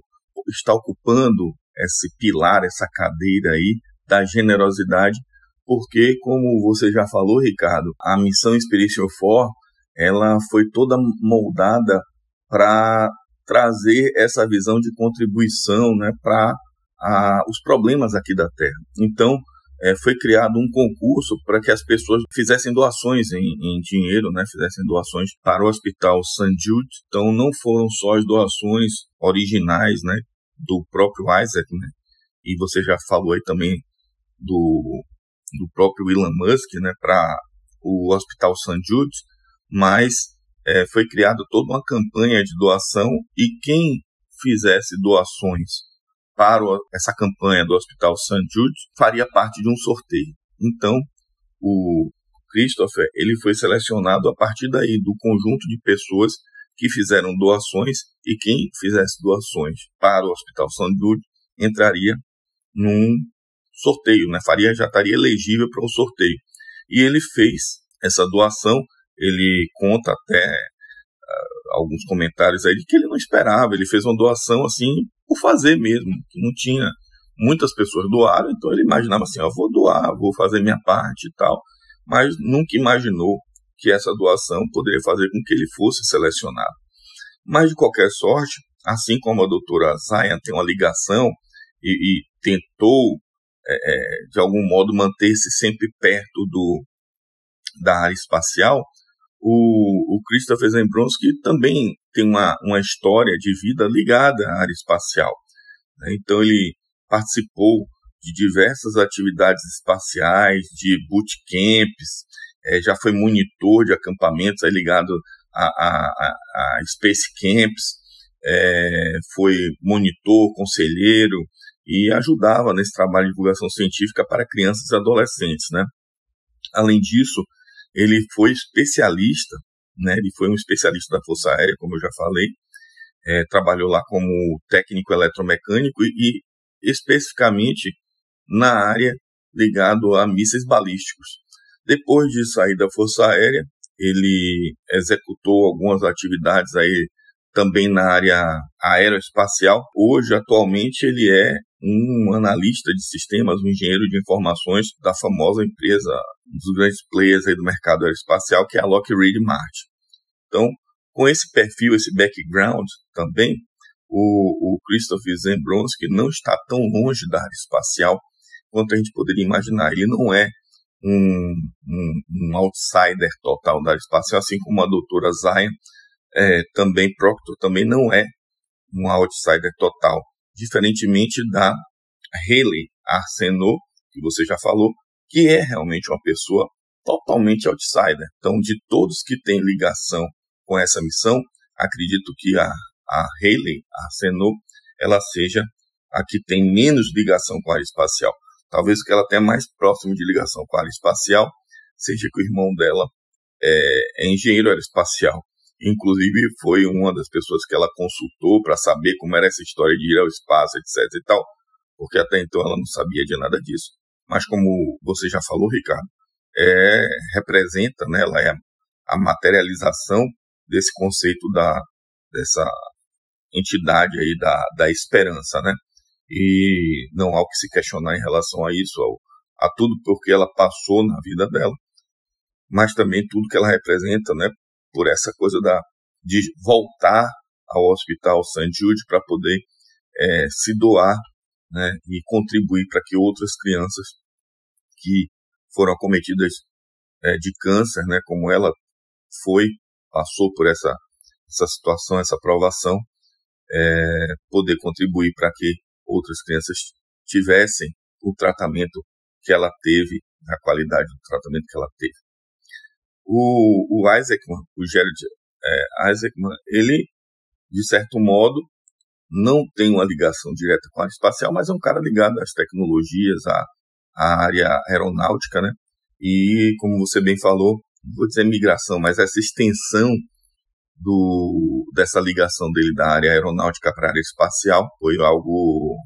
está ocupando esse pilar, essa cadeira aí da generosidade, porque, como você já falou, Ricardo, a missão Inspiration 4 ela foi toda moldada para trazer essa visão de contribuição né, para os problemas aqui da Terra. Então, é, foi criado um concurso para que as pessoas fizessem doações em, em, dinheiro, né, fizessem doações para o Hospital St. Jude. Então, não foram só as doações originais né, do próprio Isaac, né, e você já falou aí também do, do próprio Elon Musk né, para o Hospital St. mas é, foi criada toda uma campanha de doação e quem fizesse doações para essa campanha do Hospital St. Jude faria parte de um sorteio. Então, o Christopher ele foi selecionado a partir daí do conjunto de pessoas que fizeram doações e quem fizesse doações para o Hospital St. Jude entraria num sorteio, né? Faria já estaria elegível para o sorteio. E ele fez essa doação ele conta até uh, alguns comentários aí de que ele não esperava, ele fez uma doação assim por fazer mesmo, que não tinha muitas pessoas doaram, então ele imaginava assim, eu vou doar, vou fazer minha parte e tal, mas nunca imaginou que essa doação poderia fazer com que ele fosse selecionado. Mas de qualquer sorte, assim como a doutora Zayan tem uma ligação e, e tentou é de algum modo manter-se sempre perto do, da área espacial, o, o Christopher Zembronsky também tem uma, uma história de vida ligada à área espacial. Né? Então, ele participou de diversas atividades espaciais, de bootcamps, é, já foi monitor de acampamentos aí ligado a, a, a Space Camps, é, foi monitor, conselheiro e ajudava nesse trabalho de divulgação científica para crianças e adolescentes, né? Além disso, ele foi especialista, né? Ele foi um especialista da Força Aérea, como eu já falei, é, trabalhou lá como técnico eletromecânico e, e especificamente na área ligado a mísseis balísticos. Depois de sair da Força Aérea, ele executou algumas atividades aí também na área aeroespacial. Hoje, atualmente, ele é um analista de sistemas, um engenheiro de informações da famosa empresa, um dos grandes players do mercado aeroespacial, que é a Lockheed Martin. Então, com esse perfil, esse background também, o, o Christopher Zembronsky não está tão longe da área espacial quanto a gente poderia imaginar. Ele não é um, um, um outsider total da área espacial, assim como a doutora Zayn é, também Proctor também não é um outsider total, diferentemente da Haley Arsenault, que você já falou, que é realmente uma pessoa totalmente outsider. Então, de todos que têm ligação com essa missão, acredito que a, a Haley Arsenault, ela seja a que tem menos ligação com a área espacial. Talvez que ela tenha mais próximo de ligação com a área espacial seja que o irmão dela é, é engenheiro aeroespacial Inclusive, foi uma das pessoas que ela consultou para saber como era essa história de ir ao espaço, etc e tal, porque até então ela não sabia de nada disso. Mas como você já falou, Ricardo, é, representa, né, ela é a materialização desse conceito da, dessa entidade aí da, da esperança, né? E não há o que se questionar em relação a isso, ao, a tudo porque ela passou na vida dela, mas também tudo que ela representa, né? Por essa coisa da, de voltar ao Hospital St. Jude para poder é, se doar né, e contribuir para que outras crianças que foram acometidas é, de câncer, né, como ela foi, passou por essa, essa situação, essa provação, é, poder contribuir para que outras crianças tivessem o tratamento que ela teve, a qualidade do tratamento que ela teve. O, o Isaacman, o Jared é, Isaacman, ele de certo modo, não tem uma ligação direta com a área espacial, mas é um cara ligado às tecnologias, à, à área aeronáutica, né? E, como você bem falou, vou dizer migração, mas essa extensão do, dessa ligação dele da área aeronáutica para a área espacial foi algo,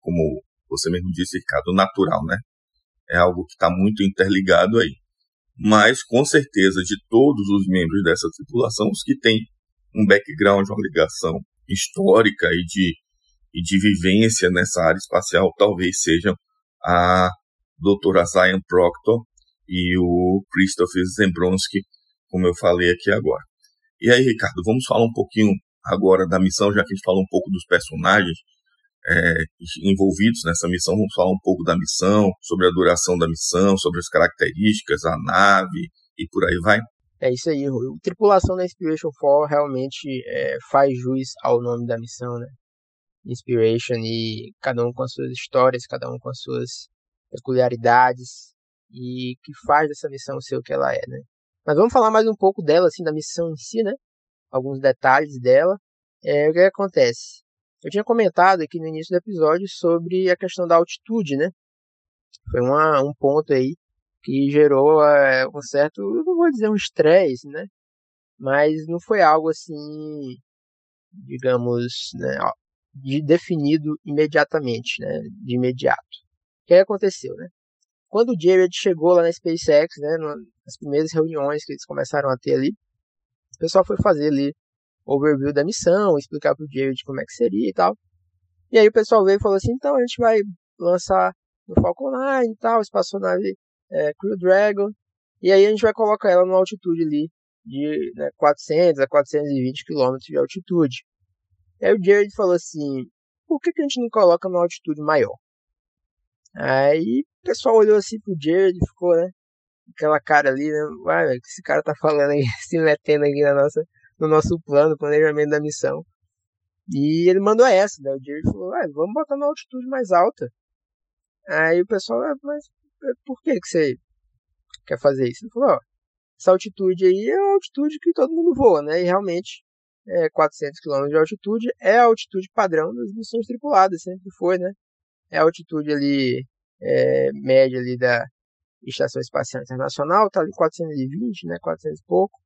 como você mesmo disse, Ricardo, natural, né? É algo que está muito interligado aí. Mas, com certeza, de todos os membros dessa tripulação, os que têm um background, uma ligação histórica e de, e de vivência nessa área espacial, talvez sejam a doutora Zion Proctor e o Christopher Zembronsky, como eu falei aqui agora. E aí, Ricardo, vamos falar um pouquinho agora da missão, já que a gente falou um pouco dos personagens é, envolvidos nessa missão, vamos falar um pouco da missão, sobre a duração da missão, sobre as características, a nave e por aí vai. É isso aí, Rui. A tripulação da Inspiration 4 realmente é, faz jus ao nome da missão, né? Inspiration e cada um com as suas histórias, cada um com as suas peculiaridades e que faz dessa missão ser o que ela é, né? Mas vamos falar mais um pouco dela, assim, da missão em si, né? Alguns detalhes dela. É, o que acontece? Eu tinha comentado aqui no início do episódio sobre a questão da altitude, né? Foi uma, um ponto aí que gerou é, um certo, não vou dizer um estresse, né? Mas não foi algo assim, digamos, né, de definido imediatamente, né? De imediato. O que aconteceu, né? Quando o Jared chegou lá na SpaceX, né, nas primeiras reuniões que eles começaram a ter ali, o pessoal foi fazer ali overview da missão, explicar pro Jared como é que seria e tal. E aí o pessoal veio e falou assim, então a gente vai lançar no Falcon 9 e tal, espaçonave é, Crew Dragon, e aí a gente vai colocar ela numa altitude ali de né, 400 a 420 km de altitude. E aí o Jared falou assim, por que, que a gente não coloca numa altitude maior? Aí o pessoal olhou assim pro Jared e ficou, né? Aquela cara ali, né? Uai, o que esse cara tá falando aí, se metendo aqui na nossa, no nosso plano, planejamento da missão. E ele mandou essa, né? O Jared falou, uai, vamos botar na altitude mais alta. Aí o pessoal, ah, mas por que, que você quer fazer isso? Ele falou, ó, essa altitude aí é a altitude que todo mundo voa, né? E realmente, é 400 km de altitude é a altitude padrão das missões tripuladas, sempre foi, né? É a altitude ali, é, média ali da Estação Espacial Internacional, tá ali 420, né? 400 e pouco.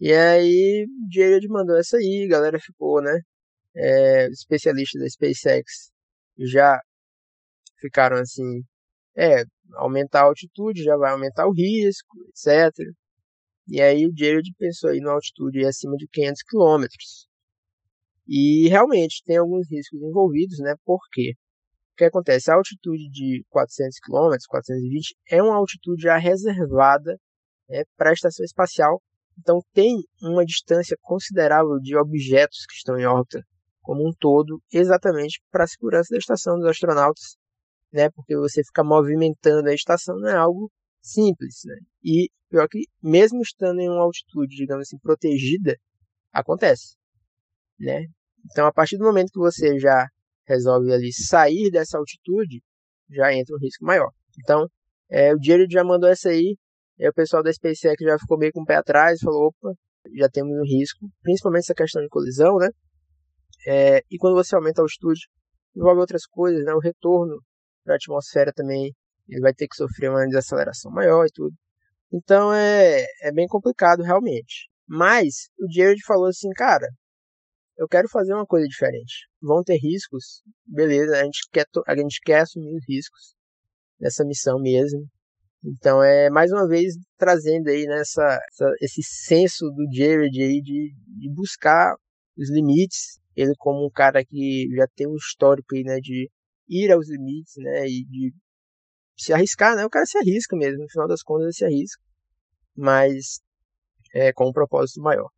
E aí, Jared mandou essa aí, a galera ficou, né? É, especialistas da SpaceX já ficaram assim, é, aumentar a altitude já vai aumentar o risco, etc. E aí o Jared pensou aí numa altitude acima de 500 km. E realmente tem alguns riscos envolvidos, né? Por quê? O que acontece? A altitude de 400 km, 420, é uma altitude já reservada né, para a estação espacial. Então tem uma distância considerável de objetos que estão em órbita como um todo, exatamente para a segurança da estação dos astronautas né? Porque você ficar movimentando a estação não é algo simples, né? E pior que mesmo estando em uma altitude, digamos assim, protegida, acontece, né? Então, a partir do momento que você já resolve ali sair dessa altitude, já entra um risco maior. Então, é, o Jared já mandou essa aí, e o pessoal da SpaceX já ficou meio com o pé atrás, falou, opa, já temos um risco, principalmente essa questão de colisão, né? É, e quando você aumenta a altitude, envolve outras coisas, né? O retorno para a atmosfera também ele vai ter que sofrer uma desaceleração maior e tudo. Então é, é bem complicado realmente. Mas o Jared falou assim, cara, eu quero fazer uma coisa diferente. Vão ter riscos, beleza, a gente quer, a gente quer assumir os riscos dessa missão mesmo. Então é mais uma vez trazendo aí nessa essa, esse senso do Jared aí de, de buscar os limites. Ele como um cara que já tem um histórico aí, né, de ir aos limites, né, e de se arriscar, né, o cara se arrisca mesmo, no final das contas ele se arrisca, mas é, com um propósito maior.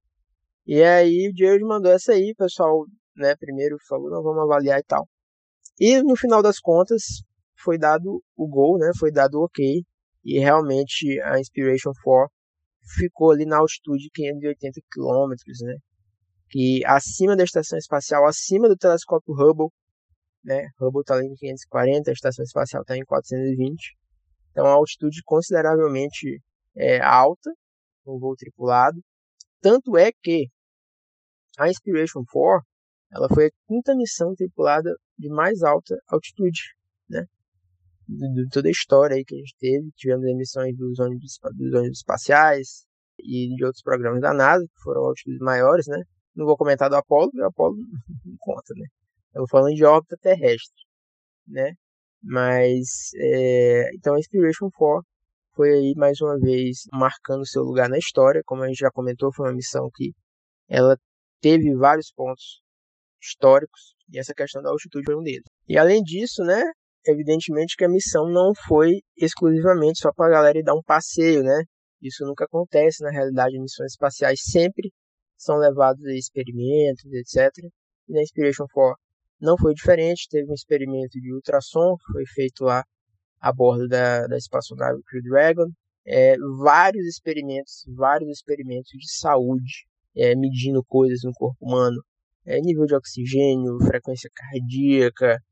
E aí o Jared mandou essa aí, pessoal, né, primeiro falou, não, vamos avaliar e tal. E no final das contas foi dado o gol, né, foi dado o ok, e realmente a Inspiration 4 ficou ali na altitude de 580 km, né, que acima da estação espacial, acima do telescópio Hubble, né? Hubble está em 540, a estação espacial está em 420. Então, a altitude consideravelmente é, alta, um voo tripulado. Tanto é que A Inspiration 4 ela foi a quinta missão tripulada de mais alta altitude? De, toda a história aí que a gente teve. Tivemos emissões dos ônibus, dos ônibus espaciais e de outros programas da NASA, que foram altitudes maiores, né? Não vou comentar do Apollo, porque o Apollo não conta, né? Eu vou falando de órbita terrestre, né? Mas, é, então a Inspiration 4 foi aí mais uma vez marcando seu lugar na história, como a gente já comentou, foi uma missão que ela teve vários pontos históricos e essa questão da altitude foi um deles. E além disso, né, evidentemente que a missão não foi exclusivamente só para a galera ir dar um passeio, né? Isso nunca acontece na realidade. Missões espaciais sempre são levados a experimentos, etc. E na Inspiration 4 não foi diferente. Teve um experimento de ultrassom que foi feito lá a bordo da, da espaçonave Crew Dragon. É, vários experimentos, vários experimentos de saúde, é, medindo coisas no corpo humano é, nível de oxigênio, frequência cardíaca,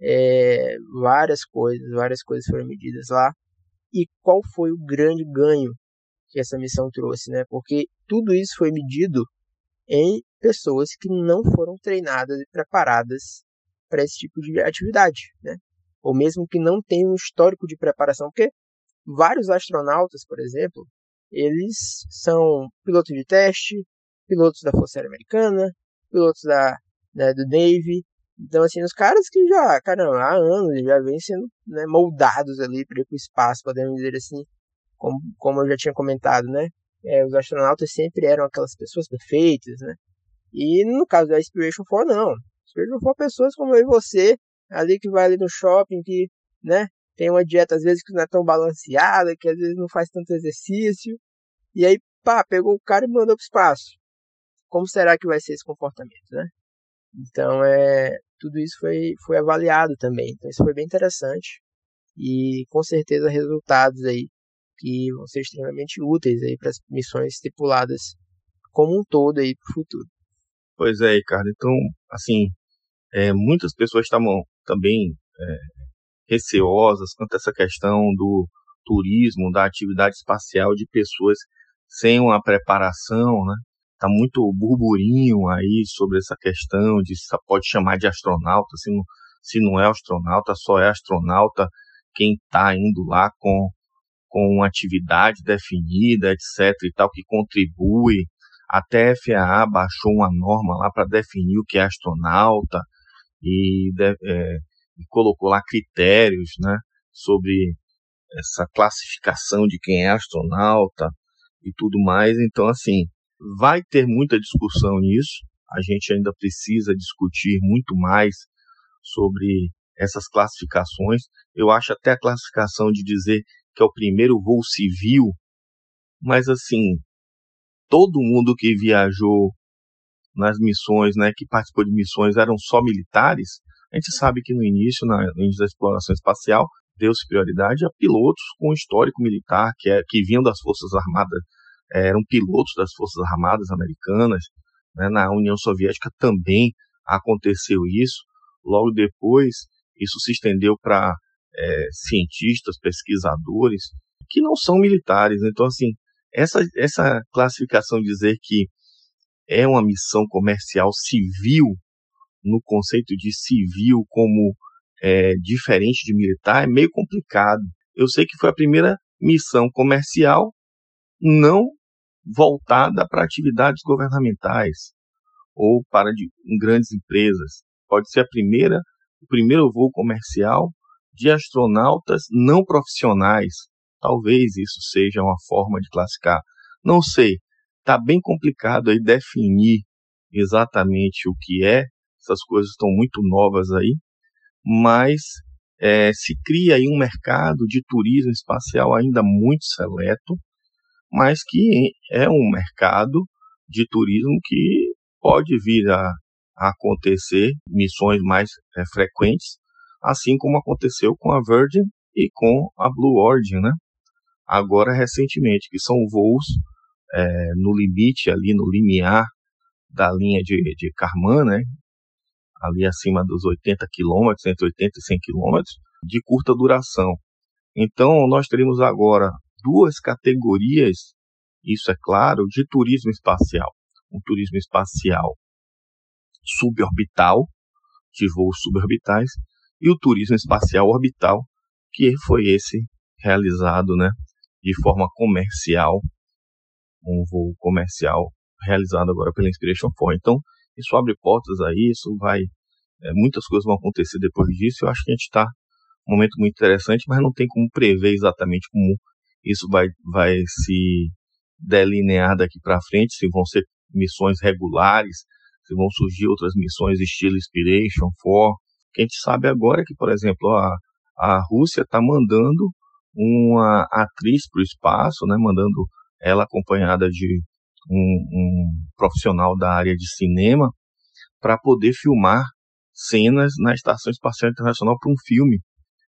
é, várias coisas, várias coisas foram medidas lá. E qual foi o grande ganho que essa missão trouxe, né? Porque tudo isso foi medido em pessoas que não foram treinadas e preparadas para esse tipo de atividade, né? Ou mesmo que não tenham um histórico de preparação, porque vários astronautas, por exemplo, eles são pilotos de teste, pilotos da Força Aérea Americana, pilotos da, da, do Navy. Então, assim, os caras que já, caramba, há anos já vêm sendo né, moldados ali para ir para o espaço, podemos dizer assim, como, como eu já tinha comentado, né? É, os astronautas sempre eram aquelas pessoas perfeitas, né? E no caso da Inspiration 4, não. Inspiration 4 pessoas como eu e você, ali que vai ali no shopping, que, né? Tem uma dieta às vezes que não é tão balanceada, que às vezes não faz tanto exercício. E aí, pá, pegou o cara e mandou pro espaço como será que vai ser esse comportamento, né? Então, é, tudo isso foi, foi avaliado também. Então, isso foi bem interessante e com certeza resultados aí que vão ser extremamente úteis aí para as missões estipuladas como um todo aí para o futuro. Pois é, Ricardo. Então, assim, é, muitas pessoas estavam também é, receosas quanto a essa questão do turismo, da atividade espacial de pessoas sem uma preparação, né? Tá muito burburinho aí sobre essa questão de se pode chamar de astronauta, se não, se não é astronauta, só é astronauta quem está indo lá com, com uma atividade definida, etc. e tal, que contribui. Até a FAA baixou uma norma lá para definir o que é astronauta e, de, é, e colocou lá critérios né, sobre essa classificação de quem é astronauta e tudo mais. Então, assim, Vai ter muita discussão nisso. A gente ainda precisa discutir muito mais sobre essas classificações. Eu acho até a classificação de dizer que é o primeiro voo civil, mas assim, todo mundo que viajou nas missões, né, que participou de missões eram só militares. A gente sabe que no início, na, no início da exploração espacial, deu-se prioridade a pilotos com histórico militar, que, é, que vinham das Forças Armadas eram pilotos das Forças Armadas Americanas. Né? Na União Soviética também aconteceu isso. Logo depois, isso se estendeu para é, cientistas, pesquisadores, que não são militares. Então, assim, essa, essa classificação dizer que é uma missão comercial civil, no conceito de civil como é, diferente de militar, é meio complicado. Eu sei que foi a primeira missão comercial não voltada para atividades governamentais ou para de, grandes empresas. Pode ser a primeira, o primeiro voo comercial de astronautas não profissionais. Talvez isso seja uma forma de classificar. Não sei. Está bem complicado aí definir exatamente o que é. Essas coisas estão muito novas aí. Mas é, se cria aí um mercado de turismo espacial ainda muito seleto mas que é um mercado de turismo que pode vir a, a acontecer missões mais é, frequentes, assim como aconteceu com a Virgin e com a Blue Origin, né? Agora recentemente, que são voos é, no limite ali, no limiar da linha de, de Karman, né? Ali acima dos 80 quilômetros, entre 80 e 100 quilômetros, de curta duração. Então, nós teremos agora duas categorias, isso é claro, de turismo espacial. Um turismo espacial suborbital, de voos suborbitais, e o turismo espacial orbital, que foi esse realizado né, de forma comercial, um voo comercial realizado agora pela Inspiration 4. Então, isso abre portas a isso, vai, é, muitas coisas vão acontecer depois disso. Eu acho que a gente está um momento muito interessante, mas não tem como prever exatamente como isso vai, vai se delinear daqui para frente, se vão ser missões regulares, se vão surgir outras missões estilo Inspiration 4. O que a gente sabe agora é que, por exemplo, a, a Rússia está mandando uma atriz para o espaço, né, mandando ela acompanhada de um, um profissional da área de cinema para poder filmar cenas na Estação Espacial Internacional para um filme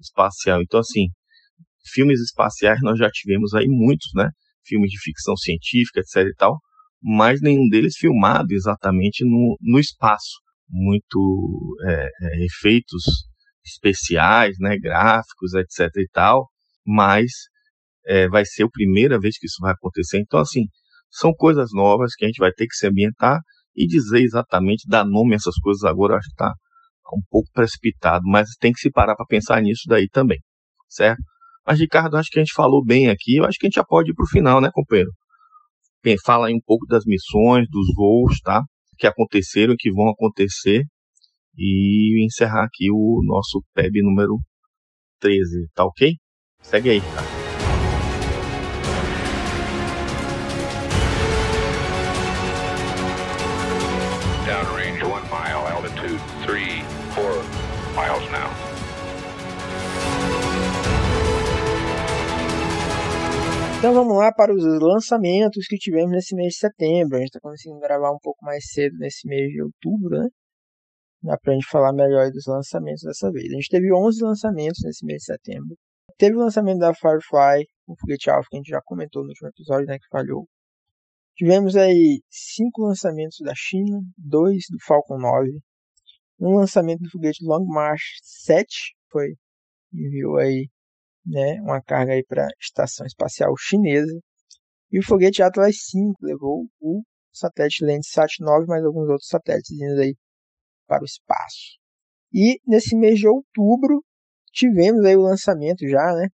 espacial. Então, assim, filmes espaciais nós já tivemos aí muitos, né? Filmes de ficção científica, etc e tal, mas nenhum deles filmado exatamente no, no espaço. Muito é, é, efeitos especiais, né? Gráficos, etc e tal, mas é, vai ser a primeira vez que isso vai acontecer. Então, assim, são coisas novas que a gente vai ter que se ambientar e dizer exatamente, dar nome a essas coisas agora, eu acho que está um pouco precipitado, mas tem que se parar para pensar nisso daí também, certo? Mas, Ricardo, acho que a gente falou bem aqui, eu acho que a gente já pode ir para o final, né, companheiro? Fala aí um pouco das missões, dos voos, tá? Que aconteceram, que vão acontecer, e encerrar aqui o nosso PEB número 13, tá ok? Segue aí, cara. Então vamos lá para os lançamentos que tivemos nesse mês de setembro. A gente está conseguindo gravar um pouco mais cedo nesse mês de outubro, né? Dá para a gente falar melhor dos lançamentos dessa vez. A gente teve 11 lançamentos nesse mês de setembro. Teve o lançamento da Firefly, o foguete Alpha, que a gente já comentou no último episódio, né? Que falhou. Tivemos aí cinco lançamentos da China, dois do Falcon 9, um lançamento do foguete Long March 7, foi enviou aí né, uma carga aí para a estação espacial chinesa. E o foguete Atlas V levou o satélite Landsat 9 mais alguns outros satélites indo aí para o espaço. E nesse mês de outubro tivemos aí o lançamento já, né?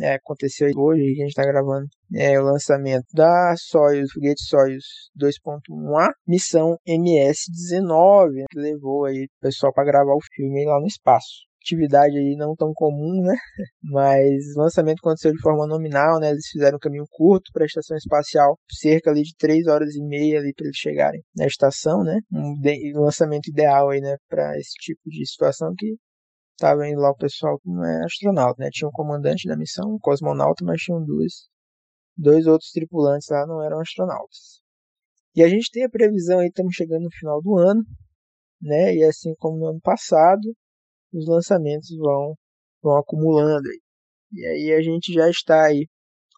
É, aconteceu hoje, a gente está gravando, é, o lançamento da Soyuz, foguete Soyuz 2.1A, missão MS-19, que levou aí o pessoal para gravar o filme lá no espaço atividade aí não tão comum, né? Mas o lançamento aconteceu de forma nominal, né? Eles fizeram um caminho curto para a estação espacial, cerca ali de 3 horas e meia ali para eles chegarem na estação, né? Um, de, um lançamento ideal aí, né, para esse tipo de situação que estava indo lá o pessoal que não é astronauta, né? Tinha um comandante da missão, um cosmonauta, mas tinham duas dois outros tripulantes lá não eram astronautas. E a gente tem a previsão aí, estamos chegando no final do ano, né? E assim como no ano passado, os lançamentos vão, vão acumulando aí. E aí a gente já está aí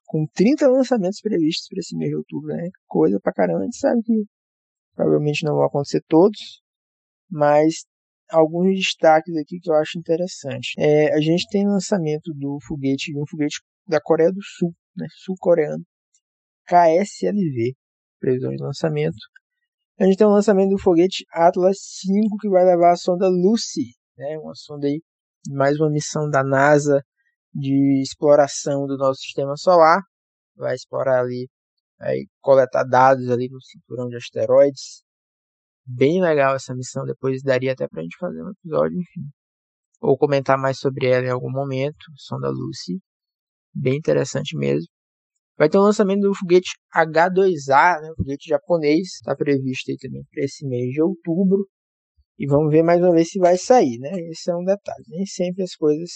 com 30 lançamentos previstos para esse mês de outubro, né? Coisa pra caramba, a gente sabe que provavelmente não vão acontecer todos, mas alguns destaques aqui que eu acho interessante. É, a gente tem lançamento do foguete, de um foguete da Coreia do Sul, né? sul-coreano, KSLV, previsão de lançamento. A gente tem o lançamento do foguete Atlas V, que vai levar a sonda Lucy né? Uma sonda aí, mais uma missão da NASA de exploração do nosso sistema solar. Vai explorar ali, vai coletar dados ali no cinturão de asteroides. Bem legal essa missão, depois daria até pra gente fazer um episódio, enfim. Ou comentar mais sobre ela em algum momento, sonda Lucy. Bem interessante mesmo. Vai ter o um lançamento do foguete H2A, né, foguete japonês, está previsto aí também para esse mês de outubro. E vamos ver mais uma vez se vai sair, né? Esse é um detalhe. Nem sempre as coisas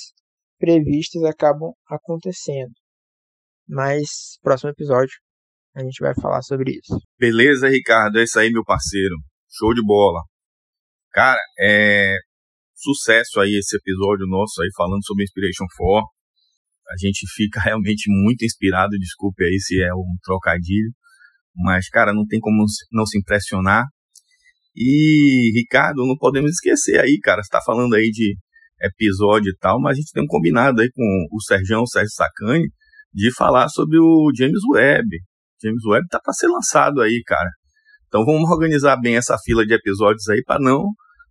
previstas acabam acontecendo. Mas próximo episódio a gente vai falar sobre isso. Beleza, Ricardo, é isso aí, meu parceiro. Show de bola. Cara, é sucesso aí esse episódio nosso aí falando sobre Inspiration 4. A gente fica realmente muito inspirado, desculpe aí se é um trocadilho, mas cara, não tem como não se impressionar e, Ricardo, não podemos esquecer aí, cara, você tá falando aí de episódio e tal, mas a gente tem um combinado aí com o Sergião, o Sérgio Sacani, de falar sobre o James Webb. James Webb tá para ser lançado aí, cara. Então vamos organizar bem essa fila de episódios aí para não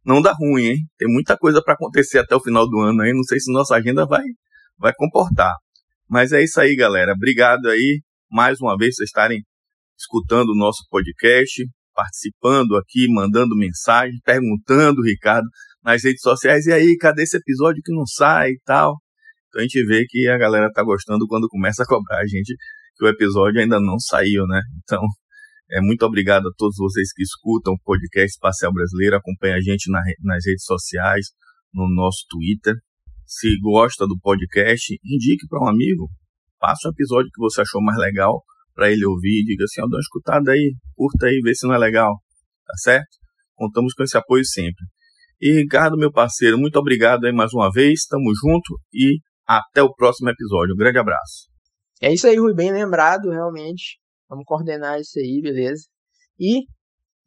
não dar ruim, hein? Tem muita coisa para acontecer até o final do ano aí, não sei se nossa agenda vai vai comportar. Mas é isso aí, galera. Obrigado aí mais uma vez por estarem escutando o nosso podcast, participando aqui, mandando mensagem, perguntando, Ricardo, nas redes sociais, e aí, cadê esse episódio que não sai e tal? Então a gente vê que a galera tá gostando quando começa a cobrar a gente que o episódio ainda não saiu, né? Então, é, muito obrigado a todos vocês que escutam o podcast Espacial Brasileiro, acompanha a gente na, nas redes sociais, no nosso Twitter. Se gosta do podcast, indique para um amigo, passe um episódio que você achou mais legal para ele ouvir, diga assim, ó, dá uma escutada aí, curta aí, vê se não é legal, tá certo? Contamos com esse apoio sempre. E Ricardo, meu parceiro, muito obrigado aí mais uma vez, tamo junto e até o próximo episódio. Um grande abraço. É isso aí, Rui, bem lembrado, realmente. Vamos coordenar isso aí, beleza? E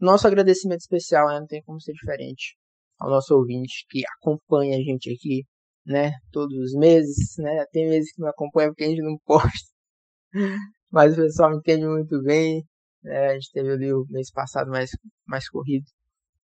nosso agradecimento especial, né? não tem como ser diferente, ao nosso ouvinte que acompanha a gente aqui, né? Todos os meses, né? Tem meses que não acompanha porque a gente não posta. Mas o pessoal entende muito bem. Né? A gente teve ali o mês passado mais, mais corrido.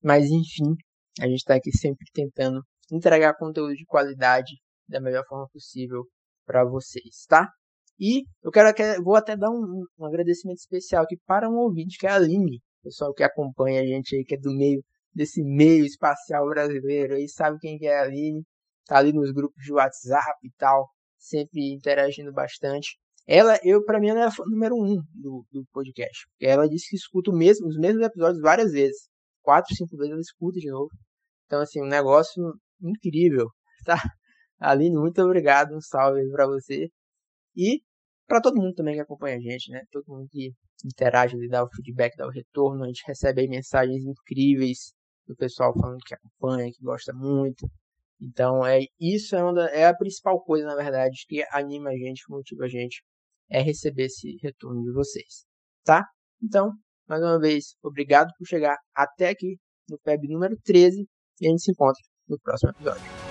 Mas enfim, a gente está aqui sempre tentando entregar conteúdo de qualidade da melhor forma possível para vocês, tá? E eu quero vou até dar um, um, agradecimento especial aqui para um ouvinte que é a Aline, pessoal que acompanha a gente aí, que é do meio desse meio espacial brasileiro aí, sabe quem que é a Aline, tá ali nos grupos de WhatsApp e tal, sempre interagindo bastante. Ela, eu, para mim, ela é a número um do, do podcast. Ela disse que escuta mesmo, os mesmos episódios várias vezes. Quatro, cinco vezes ela escuta de novo. Então, assim, um negócio incrível, tá? Aline, muito obrigado, um salve para você. E para todo mundo também que acompanha a gente, né? Todo mundo que interage, dá o feedback, dá o retorno. A gente recebe aí mensagens incríveis do pessoal falando que acompanha, que gosta muito. Então, é isso é, uma, é a principal coisa, na verdade, que anima a gente, motiva a gente, é receber esse retorno de vocês, tá? Então, mais uma vez, obrigado por chegar até aqui no PEB número 13 e a gente se encontra no próximo episódio.